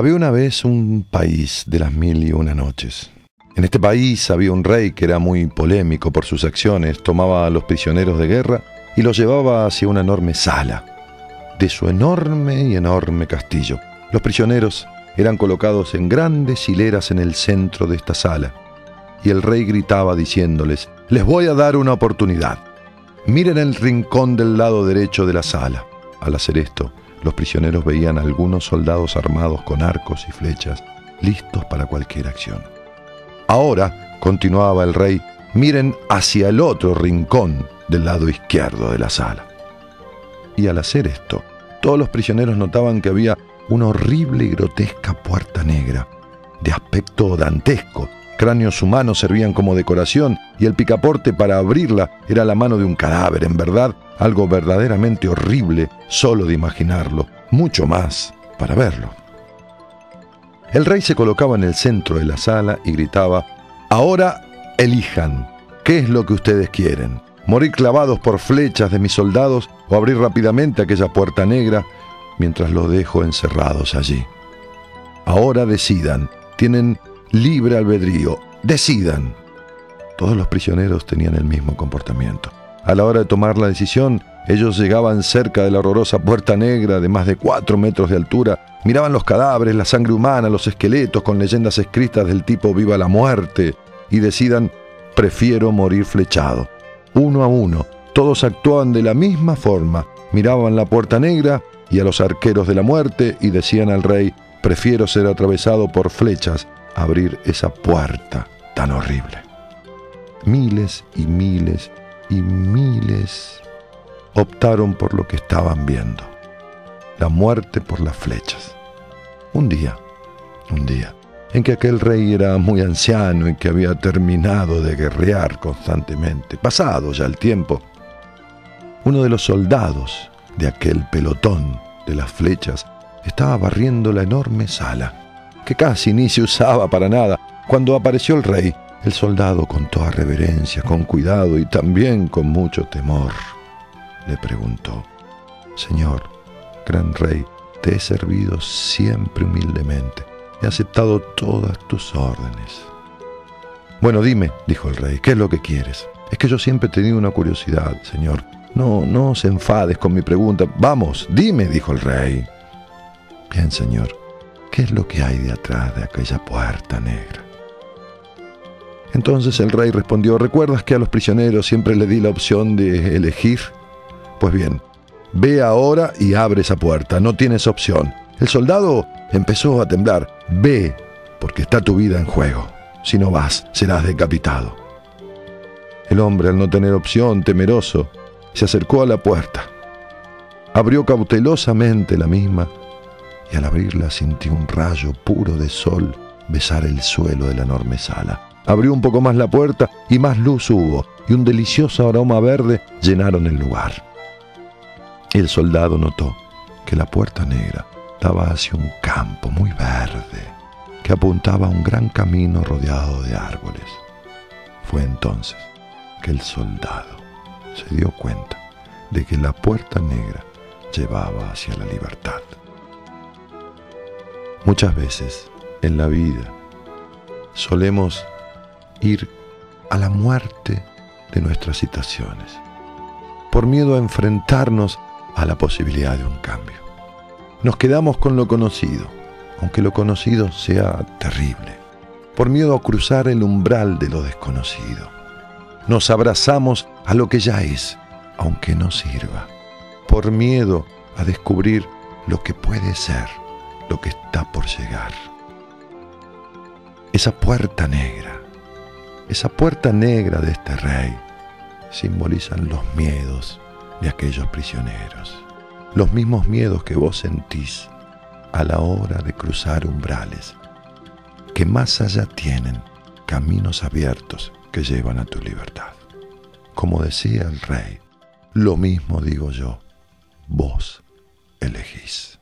Había una vez un país de las mil y una noches. En este país había un rey que era muy polémico por sus acciones, tomaba a los prisioneros de guerra y los llevaba hacia una enorme sala de su enorme y enorme castillo. Los prisioneros eran colocados en grandes hileras en el centro de esta sala y el rey gritaba diciéndoles, les voy a dar una oportunidad. Miren el rincón del lado derecho de la sala. Al hacer esto, los prisioneros veían a algunos soldados armados con arcos y flechas, listos para cualquier acción. Ahora, continuaba el rey, miren hacia el otro rincón del lado izquierdo de la sala. Y al hacer esto, todos los prisioneros notaban que había una horrible y grotesca puerta negra, de aspecto dantesco. Cráneos humanos servían como decoración y el picaporte para abrirla era la mano de un cadáver, en verdad, algo verdaderamente horrible solo de imaginarlo, mucho más para verlo. El rey se colocaba en el centro de la sala y gritaba, Ahora elijan, ¿qué es lo que ustedes quieren? ¿Morir clavados por flechas de mis soldados o abrir rápidamente aquella puerta negra mientras los dejo encerrados allí? Ahora decidan, tienen libre albedrío, decidan. Todos los prisioneros tenían el mismo comportamiento. A la hora de tomar la decisión, ellos llegaban cerca de la horrorosa puerta negra de más de cuatro metros de altura, miraban los cadáveres, la sangre humana, los esqueletos con leyendas escritas del tipo Viva la muerte, y decidan, prefiero morir flechado. Uno a uno, todos actuaban de la misma forma, miraban la puerta negra y a los arqueros de la muerte y decían al rey, prefiero ser atravesado por flechas, abrir esa puerta tan horrible. Miles y miles y miles optaron por lo que estaban viendo, la muerte por las flechas. Un día, un día, en que aquel rey era muy anciano y que había terminado de guerrear constantemente, pasado ya el tiempo, uno de los soldados de aquel pelotón de las flechas estaba barriendo la enorme sala, que casi ni se usaba para nada, cuando apareció el rey el soldado con toda reverencia, con cuidado y también con mucho temor, le preguntó, Señor, gran rey, te he servido siempre humildemente, he aceptado todas tus órdenes. Bueno, dime, dijo el rey, ¿qué es lo que quieres? Es que yo siempre he tenido una curiosidad, señor. No, no se enfades con mi pregunta. Vamos, dime, dijo el rey. Bien, señor, ¿qué es lo que hay de atrás de aquella puerta negra? Entonces el rey respondió, ¿recuerdas que a los prisioneros siempre le di la opción de elegir? Pues bien, ve ahora y abre esa puerta, no tienes opción. El soldado empezó a temblar, ve, porque está tu vida en juego. Si no vas, serás decapitado. El hombre, al no tener opción, temeroso, se acercó a la puerta. Abrió cautelosamente la misma y al abrirla sintió un rayo puro de sol besar el suelo de la enorme sala. Abrió un poco más la puerta y más luz hubo, y un delicioso aroma verde llenaron el lugar. El soldado notó que la puerta negra daba hacia un campo muy verde que apuntaba a un gran camino rodeado de árboles. Fue entonces que el soldado se dio cuenta de que la puerta negra llevaba hacia la libertad. Muchas veces en la vida solemos ir a la muerte de nuestras situaciones, por miedo a enfrentarnos a la posibilidad de un cambio. Nos quedamos con lo conocido, aunque lo conocido sea terrible, por miedo a cruzar el umbral de lo desconocido. Nos abrazamos a lo que ya es, aunque no sirva, por miedo a descubrir lo que puede ser, lo que está por llegar. Esa puerta negra esa puerta negra de este rey simbolizan los miedos de aquellos prisioneros, los mismos miedos que vos sentís a la hora de cruzar umbrales, que más allá tienen caminos abiertos que llevan a tu libertad. Como decía el rey, lo mismo digo yo, vos elegís.